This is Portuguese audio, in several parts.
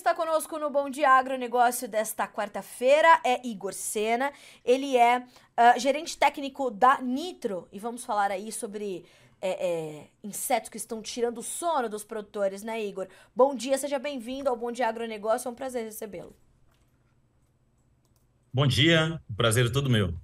está conosco no Bom Dia Agronegócio desta quarta-feira é Igor Sena. Ele é uh, gerente técnico da Nitro e vamos falar aí sobre é, é, insetos que estão tirando o sono dos produtores, né, Igor? Bom dia, seja bem-vindo ao Bom Dia Agronegócio, é um prazer recebê-lo. Bom dia, prazer é todo meu.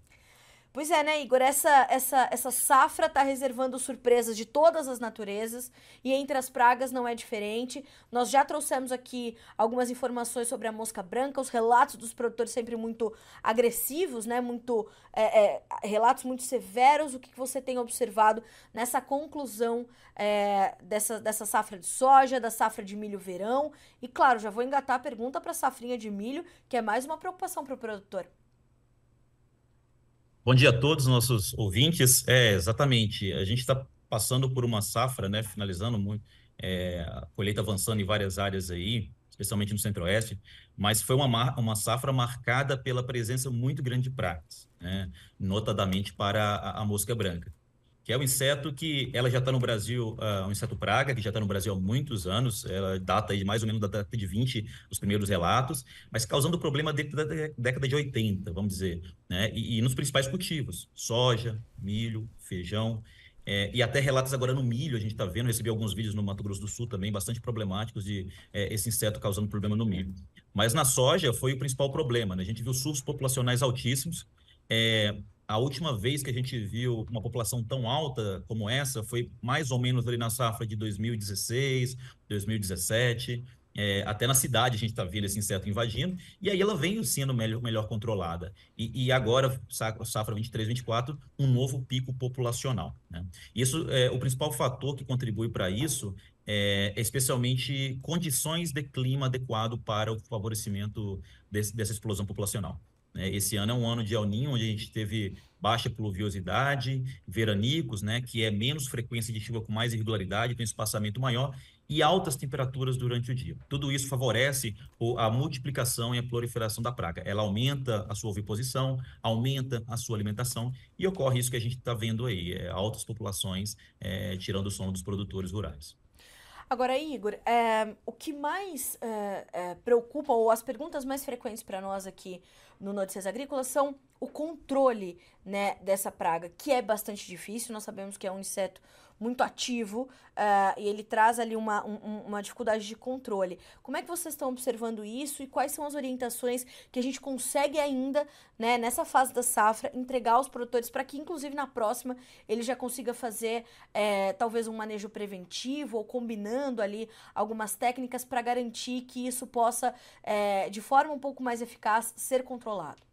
Pois é, né, Igor? Essa, essa, essa safra está reservando surpresas de todas as naturezas e entre as pragas não é diferente. Nós já trouxemos aqui algumas informações sobre a mosca branca, os relatos dos produtores sempre muito agressivos, né? Muito é, é, relatos muito severos. O que, que você tem observado nessa conclusão é, dessa, dessa safra de soja, da safra de milho verão? E claro, já vou engatar a pergunta para a safrinha de milho, que é mais uma preocupação para o produtor. Bom dia a todos os nossos ouvintes. É, exatamente. A gente está passando por uma safra, né? Finalizando muito, é, a colheita avançando em várias áreas aí, especialmente no Centro-Oeste, mas foi uma, uma safra marcada pela presença muito grande de pragas, né? Notadamente para a, a mosca branca que é um inseto que ela já está no Brasil, uh, um inseto praga, que já está no Brasil há muitos anos, ela data aí mais ou menos da década de 20, os primeiros relatos, mas causando problema desde a década de 80, vamos dizer, né? E, e nos principais cultivos, soja, milho, feijão, é, e até relatos agora no milho, a gente está vendo, recebi alguns vídeos no Mato Grosso do Sul também, bastante problemáticos de é, esse inseto causando problema no milho. Mas na soja foi o principal problema, né? A gente viu surtos populacionais altíssimos, é, a última vez que a gente viu uma população tão alta como essa foi mais ou menos ali na safra de 2016, 2017. É, até na cidade a gente está vendo esse inseto invadindo, e aí ela vem sendo melhor, melhor controlada. E, e agora, safra 23, 24, um novo pico populacional. Né? Isso é o principal fator que contribui para isso é, especialmente condições de clima adequado para o favorecimento desse, dessa explosão populacional. Né? Esse ano é um ano de El Niño, onde a gente teve baixa pluviosidade, veranicos, né, que é menos frequência de chuva com mais irregularidade, tem espaçamento maior e altas temperaturas durante o dia. Tudo isso favorece a multiplicação e a proliferação da praga. Ela aumenta a sua oviposição, aumenta a sua alimentação e ocorre isso que a gente está vendo aí, é, altas populações é, tirando o sono dos produtores rurais. Agora, Igor, é, o que mais é, é, preocupa, ou as perguntas mais frequentes para nós aqui no Notícias Agrícolas são o controle né, dessa praga, que é bastante difícil. Nós sabemos que é um inseto muito ativo uh, e ele traz ali uma, um, uma dificuldade de controle. Como é que vocês estão observando isso e quais são as orientações que a gente consegue ainda, né, nessa fase da safra, entregar aos produtores para que, inclusive, na próxima ele já consiga fazer é, talvez um manejo preventivo ou combinando ali algumas técnicas para garantir que isso possa, é, de forma um pouco mais eficaz, ser controlado?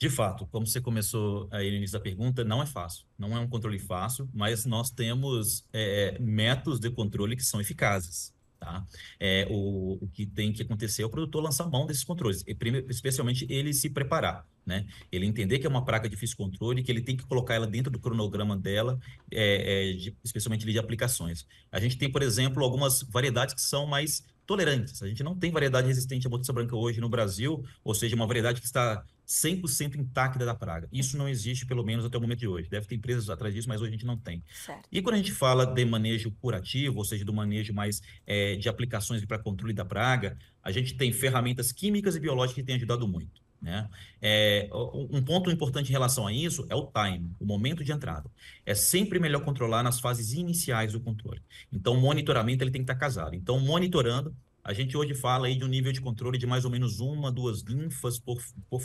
De fato, como você começou aí no início da pergunta, não é fácil. Não é um controle fácil, mas nós temos é, métodos de controle que são eficazes. Tá? É, o, o que tem que acontecer é o produtor lançar mão desses controles, e, especialmente ele se preparar. Né? Ele entender que é uma praga de difícil controle, que ele tem que colocar ela dentro do cronograma dela, é, é, de, especialmente de aplicações. A gente tem, por exemplo, algumas variedades que são mais tolerantes. A gente não tem variedade resistente à botiça branca hoje no Brasil, ou seja, uma variedade que está 100% intacta da praga. Isso não existe, pelo menos até o momento de hoje. Deve ter empresas atrás disso, mas hoje a gente não tem. Certo. E quando a gente fala de manejo curativo, ou seja, do manejo mais é, de aplicações para controle da praga, a gente tem ferramentas químicas e biológicas que têm ajudado muito. Né? É, um ponto importante em relação a isso é o time, o momento de entrada. É sempre melhor controlar nas fases iniciais do controle. Então, o monitoramento ele tem que estar casado. Então, monitorando, a gente hoje fala aí de um nível de controle de mais ou menos uma, duas linfas por, por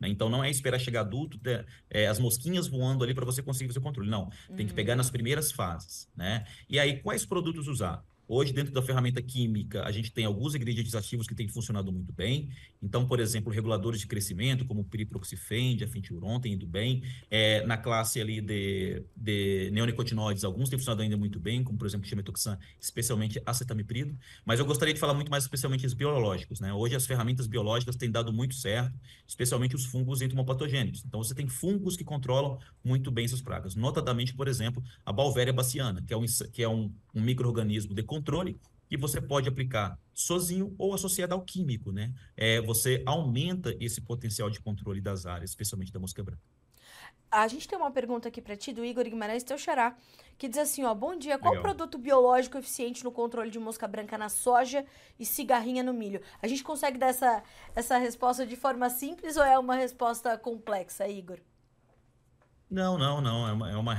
né? Então não é esperar chegar adulto, é, as mosquinhas voando ali para você conseguir fazer o controle. Não, tem que pegar nas primeiras fases, né? E aí, quais produtos usar? Hoje, dentro da ferramenta química, a gente tem alguns ingredientes ativos que têm funcionado muito bem. Então, por exemplo, reguladores de crescimento, como o piriproxifene, diafentilron, têm ido bem. É, na classe ali de, de neonicotinoides, alguns têm funcionado ainda muito bem, como, por exemplo, chimetoxan, especialmente acetamiprido. Mas eu gostaria de falar muito mais especialmente os biológicos. Né? Hoje, as ferramentas biológicas têm dado muito certo, especialmente os fungos entomopatogênicos. Então, você tem fungos que controlam muito bem essas pragas. Notadamente, por exemplo, a Balvéria baciana, que é um, que é um, um microorganismo de controle que você pode aplicar sozinho ou associado ao químico, né? É, você aumenta esse potencial de controle das áreas, especialmente da mosca branca. a gente tem uma pergunta aqui para ti do Igor Guimarães, teu xará, que diz assim, ó, bom dia, qual Legal. produto biológico eficiente no controle de mosca branca na soja e cigarrinha no milho? A gente consegue dar essa, essa resposta de forma simples ou é uma resposta complexa, Igor? Não, não, não. É uma, é uma,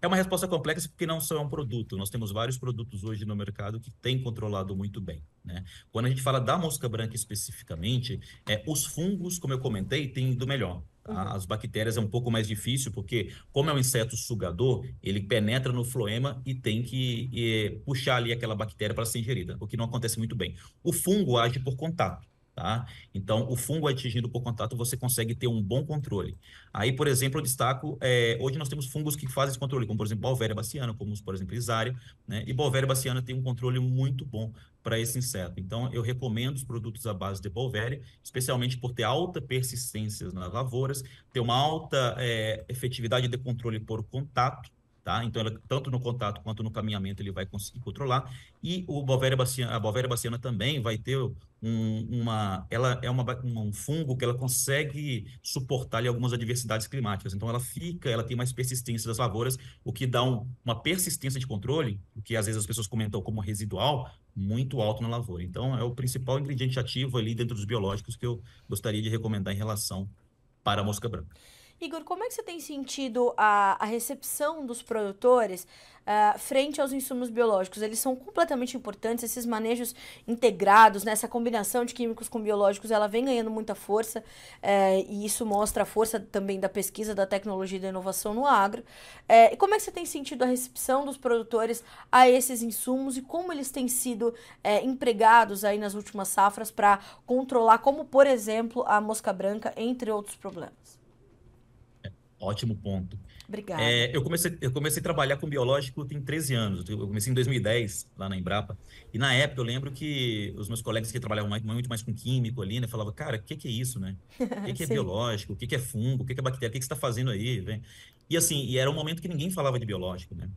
é uma resposta complexa porque não só é um produto. Nós temos vários produtos hoje no mercado que têm controlado muito bem, né? Quando a gente fala da mosca branca especificamente, é, os fungos, como eu comentei, têm ido melhor. tá? Uhum. As bactérias é um pouco mais difícil porque, como é um inseto sugador, ele penetra no floema e tem que eh, puxar ali aquela bactéria para ser ingerida, o que não acontece muito bem. O fungo age por contato. Tá? Então, o fungo atingindo por contato, você consegue ter um bom controle. Aí, por exemplo, eu destaco, é, hoje nós temos fungos que fazem esse controle, como por exemplo, Bolvéria baciana, como por exemplo, Isária, né? E Bolvéria baciana tem um controle muito bom para esse inseto. Então, eu recomendo os produtos à base de Bolvéria, especialmente por ter alta persistência nas lavouras, ter uma alta é, efetividade de controle por contato, tá? Então, ela, tanto no contato quanto no caminhamento ele vai conseguir controlar. E o Bolvéria baciana, a Bolvéria baciana também vai ter um, uma, ela é uma, um fungo que ela consegue suportar ali, algumas adversidades climáticas. Então, ela fica, ela tem mais persistência das lavouras, o que dá um- uma persistência de controle, o que às vezes as pessoas comentam como residual, muito alto na lavoura. Então, é o principal ingrediente ativo ali dentro dos biológicos que eu gostaria de recomendar em relação para a mosca branca. Igor, como é que você tem sentido a, a recepção dos produtores ah, frente aos insumos biológicos? Eles são completamente importantes, esses manejos integrados, né? essa combinação de químicos com biológicos, ela vem ganhando muita força, eh, e isso mostra a força também da pesquisa, da tecnologia e da inovação no agro. Eh, e como é que você tem sentido a recepção dos produtores a esses insumos e como eles têm sido empregados aí nas últimas safras para controlar, como por exemplo, a mosca branca, entre outros problemas? Ótimo ponto. Obrigada. É, eu comecei, eu comecei a trabalhar com biológico tem 13 anos. Eu comecei em 2010, lá na Embrapa. E na época eu lembro que os meus colegas que trabalhavam mais- muito mais com químico ali, né, falavam, cara, o que que é isso, né? O que que é biológico? O que que é fungo? O que que é bactéria? O que que você está fazendo aí? E assim, e era um momento que ninguém falava de biológico, né?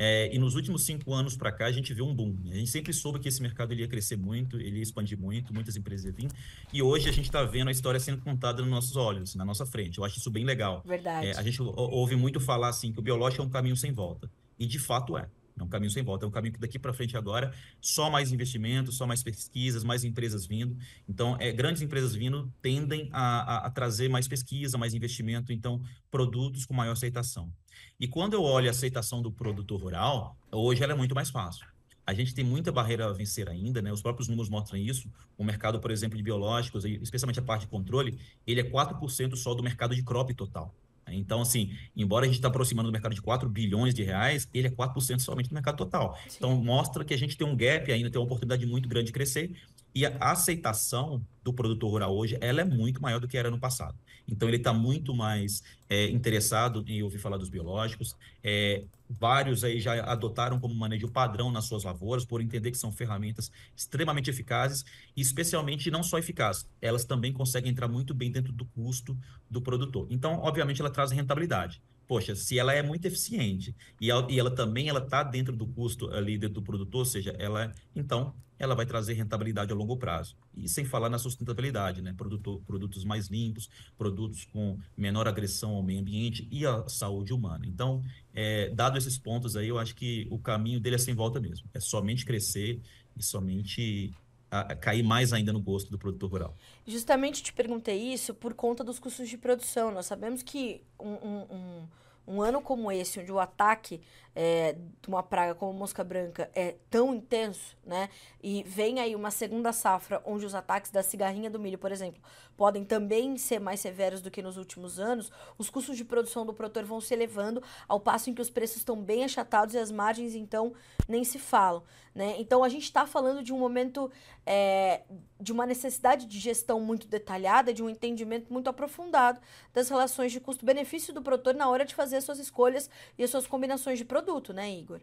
É, e nos últimos cinco anos para cá, a gente viu um boom. A gente sempre soube que esse mercado ele ia crescer muito, ele ia expandir muito, muitas empresas iam vir. E hoje a gente está vendo a história sendo contada nos nossos olhos, na nossa frente. Eu acho isso bem legal. Verdade. É, a gente ou- ouve muito falar assim que o biológico é um caminho sem volta. E de fato é. É um caminho sem volta. É um caminho que daqui para frente agora, só mais investimentos, só mais pesquisas, mais empresas vindo. Então, é, grandes empresas vindo tendem a, a- a trazer mais pesquisa, mais investimento, então, produtos com maior aceitação. E quando eu olho a aceitação do produtor rural, hoje ela é muito mais fácil. A gente tem muita barreira a vencer ainda, né? Os próprios números mostram isso. O mercado, por exemplo, de biológicos, especialmente a parte de controle, ele é 4% só do mercado de crop total. Então, assim, embora a gente está aproximando do mercado de 4 bilhões de reais, ele é 4% somente do mercado total. Sim. Então, mostra que a gente tem um gap ainda, tem uma oportunidade muito grande de crescer. E a aceitação do produtor rural hoje, ela é muito maior do que era no passado. Então, ele está muito mais é, interessado em ouvir falar dos biológicos. É, vários aí já adotaram como manejo padrão nas suas lavouras, por entender que são ferramentas extremamente eficazes e, especialmente, não só eficazes, elas também conseguem entrar muito bem dentro do custo do produtor. Então, obviamente, ela traz rentabilidade. Poxa, se ela é muito eficiente e ela, e ela também ela está dentro do custo ali dentro do produtor, ou seja, ela então ela vai trazer rentabilidade a longo prazo. E sem falar na sustentabilidade, né? Produtor, produtos mais limpos, produtos com menor agressão ao meio ambiente e à saúde humana. Então, é, dado esses pontos aí, eu acho que o caminho dele é sem volta mesmo. É somente crescer e somente a- a cair mais ainda no gosto do produtor rural. Justamente te perguntei isso por conta dos custos de produção. Nós sabemos que um, um, um- um ano como esse, onde o ataque é, de uma praga como mosca branca é tão intenso, né? E vem aí uma segunda safra, onde os ataques da cigarrinha do milho, por exemplo, podem também ser mais severos do que nos últimos anos, os custos de produção do produtor vão se elevando, ao passo em que os preços estão bem achatados e as margens, então, nem se falam, né? Então, a gente está falando de um momento é, de uma necessidade de gestão muito detalhada, de um entendimento muito aprofundado das relações de custo-benefício do produtor na hora de fazer as suas escolhas e as suas combinações de produto, né, Igor?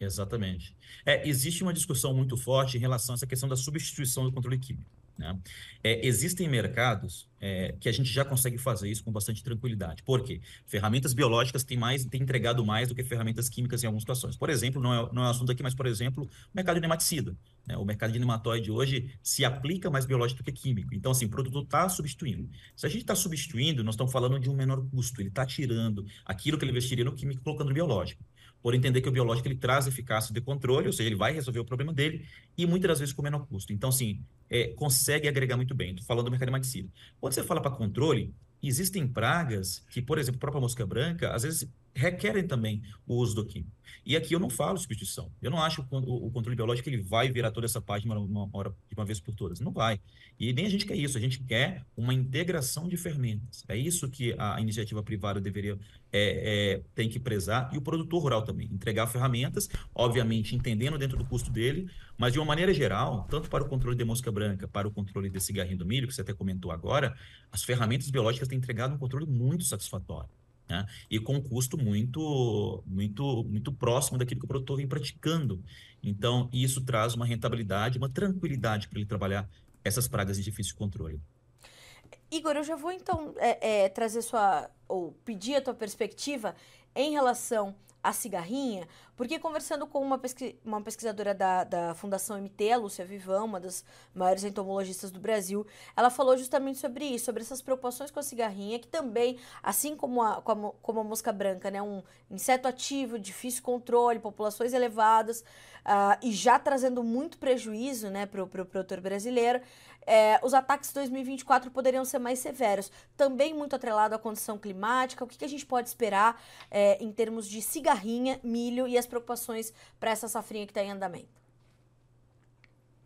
Exatamente. É, existe uma discussão muito forte em relação a essa questão da substituição do controle químico. Né? É, existem mercados é, que a gente já consegue fazer isso com bastante tranquilidade. Por quê? Ferramentas biológicas têm, mais, têm entregado mais do que ferramentas químicas em algumas situações. Por exemplo, não é, não é um assunto aqui, mas, por exemplo, o mercado de nematicida. Né? O mercado de nematóide hoje se aplica mais biológico do que químico. Então, assim, o produto está substituindo. Se a gente está substituindo, nós estamos falando de um menor custo. Ele está tirando aquilo que ele investiria no químico colocando no biológico por entender que o biológico ele traz eficácia de controle, ou seja, ele vai resolver o problema dele e muitas das vezes com menor custo. Então, assim, é, consegue agregar muito bem. Estou falando do mercado de. Quando você fala para controle, existem pragas que, por exemplo, a própria mosca branca, às vezes requerem também o uso do químico. E aqui eu não falo substituição. Eu não acho que o, controle biológico ele vai virar toda essa página uma, hora de uma vez por todas. Não vai. E nem a gente quer isso. A gente quer uma integração de fermentos. É isso que a iniciativa privada deveria é, é, tem que prezar e o produtor rural também entregar ferramentas, obviamente entendendo dentro do custo dele, mas de uma maneira geral, tanto para o controle de mosca branca, para o controle de cigarrinho do milho que você até comentou agora, as ferramentas biológicas têm entregado um controle muito satisfatório né? e com um custo muito, muito, muito próximo daquilo que o produtor vem praticando. Então, isso traz uma rentabilidade, uma tranquilidade para ele trabalhar essas pragas de difícil controle. Igor, eu já vou então é, é, trazer sua, ou pedir a tua perspectiva em relação a cigarrinha, porque conversando com uma, pesqui uma pesquisadora da, da Fundação MT, a Lúcia Vivão, uma das maiores entomologistas do Brasil, ela falou justamente sobre isso, sobre essas preocupações com a cigarrinha, que também, assim como a, como como a mosca branca, né, um inseto ativo, difícil controle, populações elevadas, uh, e já trazendo muito prejuízo né, para o pro produtor brasileiro, é, os ataques de 2024 poderiam ser mais severos. Também muito atrelado à condição climática. O que, que a gente pode esperar é, em termos de cigarrinha, milho e as preocupações para essa safrinha que está em andamento?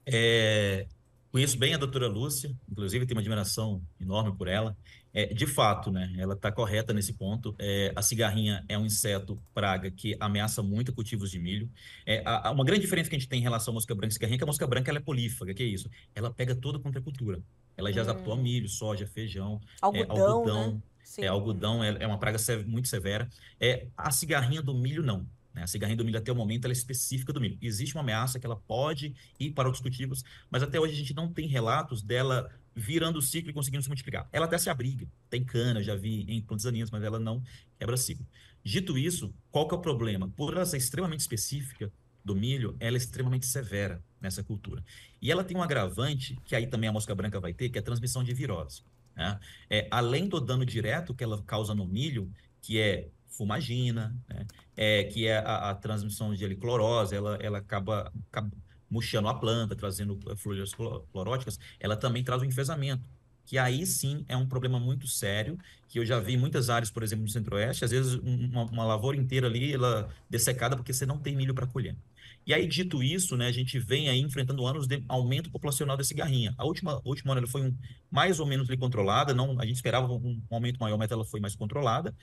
É, conheço bem a doutora Lúcia, inclusive tenho uma admiração enorme por ela. É, de fato, né, ela está correta nesse ponto. É, a cigarrinha é um inseto praga que ameaça muito cultivos de milho. É, a, a, uma grande diferença que a gente tem em relação à mosca branca e cigarrinha é que a mosca branca ela é polífaga, que é isso? Ela pega toda contra a cultura. Ela já hum. adaptou a milho, soja, feijão, algodão, é, algodão, né? é, algodão é, é, uma praga muito severa. É, a cigarrinha do milho, não. Né? A cigarrinha do milho, até o momento, ela é específica do milho. Existe uma ameaça que ela pode ir para outros cultivos, mas até hoje a gente não tem relatos dela virando o ciclo e conseguindo se multiplicar. Ela até se abriga, tem cana, já vi em plantas daninhas, mas ela não quebra ciclo. Dito isso, qual que é o problema? Por ela ser extremamente específica do milho, ela é extremamente severa nessa cultura. E ela tem um agravante, que aí também a mosca branca vai ter, que é a transmissão de virose. Né? É, além do dano direto que ela causa no milho, que é fumagina, né? é, que é a, a, transmissão de clorose, ela, ela acaba, acaba murchando a planta, trazendo fluídas cloróticas, ela também traz o enfesamento, que aí sim é um problema muito sério, que eu já vi em muitas áreas, por exemplo, no centro-oeste, às vezes uma, uma, lavoura inteira ali, ela dessecada porque você não tem milho para colher. E aí, dito isso, né, a gente vem aí enfrentando anos de aumento populacional da cigarrinha. A última, a última ano ela foi um, mais ou menos controlada, não, a gente esperava um, um aumento maior, mas ela foi mais controlada.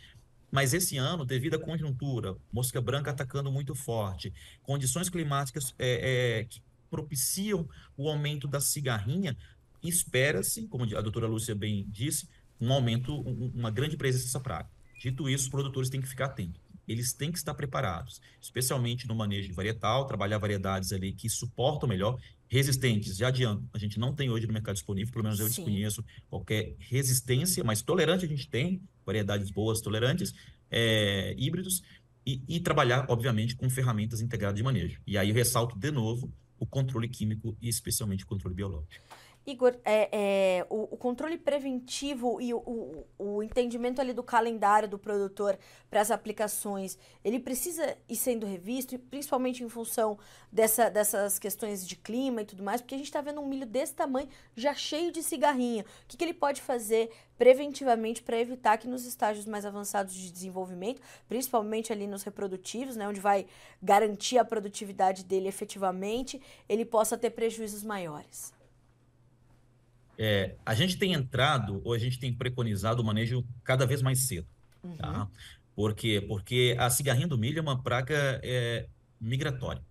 Mas esse ano, devido à conjuntura, mosca branca atacando muito forte, condições climáticas é, é, que propiciam o aumento da cigarrinha, espera-se, como a doutora Lúcia bem disse, um aumento, um, uma grande presença dessa praga. Dito isso, os produtores têm que ficar atentos. Eles têm que estar preparados, especialmente no manejo de varietal, trabalhar variedades ali que suportam melhor, resistentes. Já adianto, a gente não tem hoje no mercado disponível, pelo menos eu Sim. desconheço qualquer resistência, mas tolerante a gente tem, variedades boas, tolerantes, é, híbridos, e, e, trabalhar, obviamente, com ferramentas integradas de manejo. E aí eu ressalto de novo o controle químico e especialmente o controle biológico. Igor, é, é, o, o, controle preventivo e o, o, o, entendimento ali do calendário do produtor para as aplicações, ele precisa ir sendo revisto, principalmente em função dessa, dessas questões de clima e tudo mais, porque a gente está vendo um milho desse tamanho já cheio de cigarrinha. O que, que ele pode fazer preventivamente para evitar que nos estágios mais avançados de desenvolvimento, principalmente ali nos reprodutivos, né, onde vai garantir a produtividade dele efetivamente, ele possa ter prejuízos maiores? É, a gente tem entrado, ou a gente tem preconizado o manejo cada vez mais cedo. Uhum. Tá? Por quê? Porque a cigarrinha do milho é uma praga é, migratória.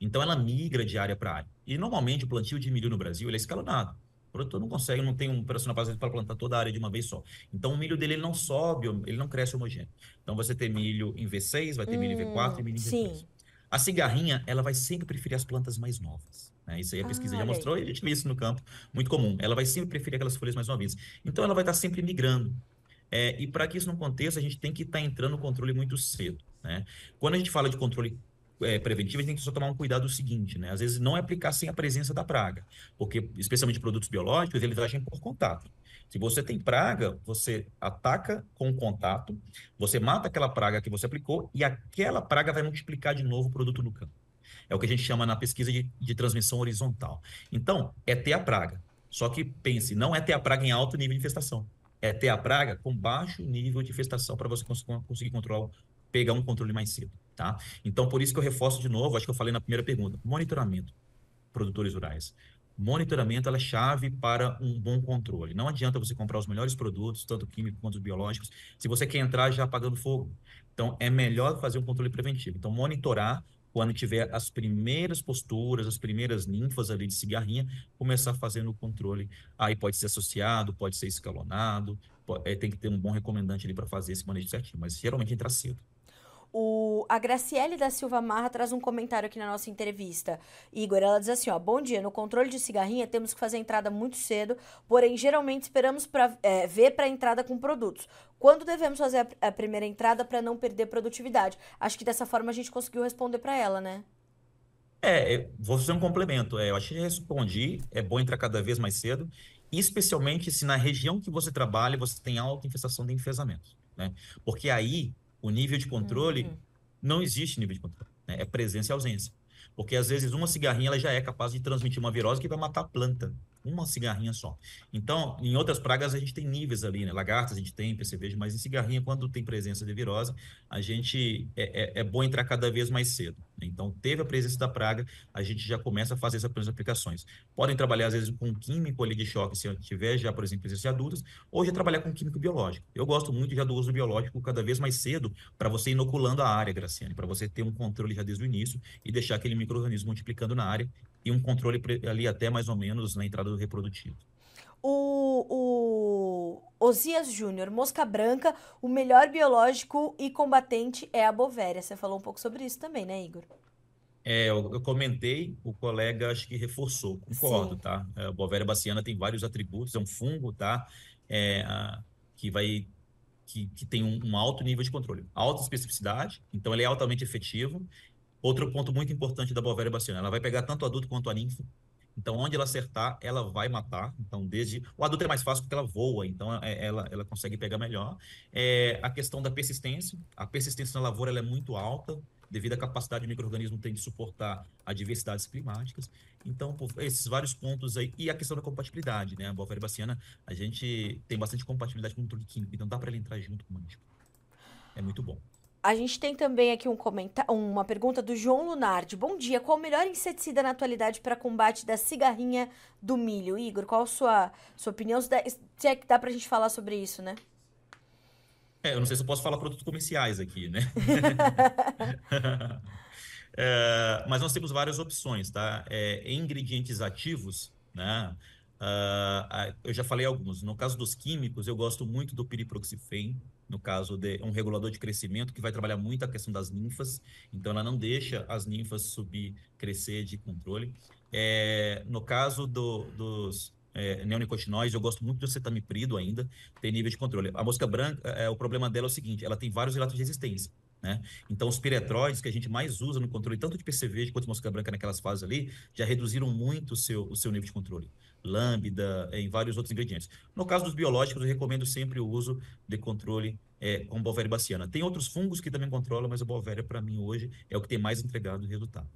Então, ela migra de área para área. E, normalmente, o plantio de milho no Brasil ele é escalonado. O produtor não consegue, não tem um operacional para plantar toda a área de uma vez só. Então, o milho dele ele não sobe, ele não cresce homogêneo. Então, você tem milho em V6, vai ter hum, milho em V4 e milho em V3. Sim. A cigarrinha, ela vai sempre preferir as plantas mais novas. Né? Isso aí a pesquisa Ah, já aí. mostrou e a gente vê isso no campo, muito comum. Ela vai sempre preferir aquelas folhas mais novinhas. Então, ela vai estar sempre migrando. É, e para que isso não aconteça, a gente tem que estar entrando no controle muito cedo. Né? Quando a gente fala de controle é, preventivo, a gente tem que só tomar um cuidado seguinte, né? Às vezes não é aplicar sem a presença da praga, porque, especialmente produtos biológicos, eles agem por contato. Se você tem praga, você ataca com contato, você mata aquela praga que você aplicou e aquela praga vai multiplicar de novo o produto no campo. É o que a gente chama na pesquisa de, de transmissão horizontal. Então, é ter a praga. Só que pense, não é ter a praga em alto nível de infestação. É ter a praga com baixo nível de infestação para você cons conseguir controlar, pegar um controle mais cedo, tá? Então, por isso que eu reforço de novo, acho que eu falei na primeira pergunta, monitoramento, produtores rurais. Monitoramento é chave para um bom controle. Não adianta você comprar os melhores produtos, tanto químicos quanto biológicos, se você quer entrar já apagando fogo. Então, é melhor fazer um controle preventivo. Então, monitorar quando tiver as primeiras posturas, as primeiras ninfas ali de cigarrinha, começar fazendo o controle. Aí pode ser associado, pode ser escalonado, pode, é, tem que ter um bom recomendante ali para fazer esse manejo certinho, mas geralmente entra cedo. O, a Graciele da Silva Marra traz um comentário aqui na nossa entrevista. Igor, ela diz assim, ó, bom dia, no controle de cigarrinha temos que fazer a entrada muito cedo, porém geralmente esperamos para é, ver para a entrada com produtos. Quando devemos fazer a, a primeira entrada para não perder produtividade? Acho que dessa forma a gente conseguiu responder para ela, né? É, vou fazer um complemento. É, eu acho que respondi. É bom entrar cada vez mais cedo, especialmente se na região que você trabalha você tem alta infestação de enfesamentos, né? Porque aí o nível de controle Uhum. não existe nível de controle, né? É presença e ausência. Porque às vezes uma cigarrinha ela já é capaz de transmitir uma virose que vai matar a planta. Uma cigarrinha só. Então, em outras pragas a gente tem níveis ali, né? Lagartas a gente tem, percevejo, mas em cigarrinha, quando tem presença de virose, a gente é, é, é bom entrar cada vez mais cedo. né? Então, teve a presença da praga, a gente já começa a fazer essas aplicações. Podem trabalhar, às vezes, com químico ali de choque, se tiver já, por exemplo, presença de adultos, ou já trabalhar com químico biológico. Eu gosto muito já do uso biológico cada vez mais cedo, para você inoculando a área, Graciane, para você ter um controle já desde o início e deixar aquele micro-organismo multiplicando na área e um controle ali até mais ou menos na entrada do reprodutivo. O, o Osias Júnior, mosca branca, o melhor biológico e combatente é a bovéria. Você falou um pouco sobre isso também, né, Igor? É, eu, eu comentei, o colega acho que reforçou, concordo, Sim. tá? É, a Bovéria baciana tem vários atributos, é um fungo, tá? É, a- que vai, que, que tem um, um alto nível de controle, alta especificidade, então ele é altamente efetivo. Outro ponto muito importante da Bovéria baciana, ela vai pegar tanto o adulto quanto a ninfa. Então, onde ela acertar, ela vai matar. Então, desde o adulto é mais fácil porque ela voa, então é- ela, ela consegue pegar melhor. É, a questão da persistência, a persistência na lavoura ela é muito alta, devido à capacidade do micro-organismo tem de suportar adversidades climáticas. Então, esses vários pontos aí, e a questão da compatibilidade, né? A Bovéria baciana, a gente tem bastante compatibilidade com o químico, então dá para ele entrar junto com o manejo. É muito bom. A gente tem também aqui um comenta uma pergunta do João Lunardi. Bom dia, qual o melhor inseticida na atualidade para combate da cigarrinha do milho? Igor, qual a sua, sua opinião? Se é que dá pra gente falar sobre isso, né? É, eu não sei se eu posso falar produtos comerciais aqui, né? É, mas nós temos várias opções, tá? É, ingredientes ativos, né? Ah, eu já falei alguns. No caso dos químicos, eu gosto muito do piriproxifem, no caso de um regulador de crescimento que vai trabalhar muito a questão das ninfas, então ela não deixa as ninfas subir, crescer de controle. É, no caso do- dos é, neonicotinoides, eu gosto muito do cetamiprido ainda, tem nível de controle. A mosca branca, é, o problema dela é o seguinte, ela tem vários relatos de resistência. Né? Então, os piretróides que a gente mais usa no controle, tanto de PCV quanto de mosca branca naquelas fases ali, já reduziram muito o seu, o seu nível de controle. Lambda, em vários outros ingredientes. No caso dos biológicos, eu recomendo sempre o uso de controle é, com Bovéria baciana. Tem outros fungos que também controlam, mas a Bovéria, para mim, hoje, é o que tem mais entregado resultado.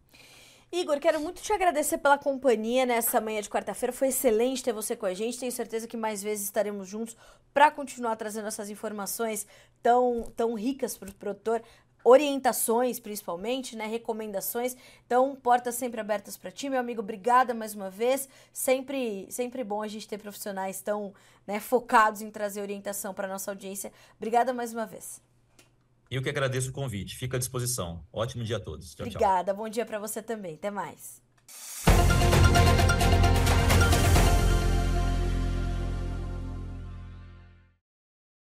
Igor, quero muito te agradecer pela companhia nessa manhã de quarta-feira. Foi excelente ter você com a gente. Tenho certeza que mais vezes estaremos juntos para continuar trazendo essas informações tão, tão ricas para o produtor. Orientações, principalmente, né? Recomendações. Então, portas sempre abertas para ti, meu amigo. Obrigada mais uma vez. Sempre, sempre bom a gente ter profissionais tão né, focados em trazer orientação para nossa audiência. Obrigada mais uma vez. Eu que agradeço o convite. Fica à disposição. Ótimo dia a todos. Tchau, tchau. Obrigada. Bom dia para você também. Até mais.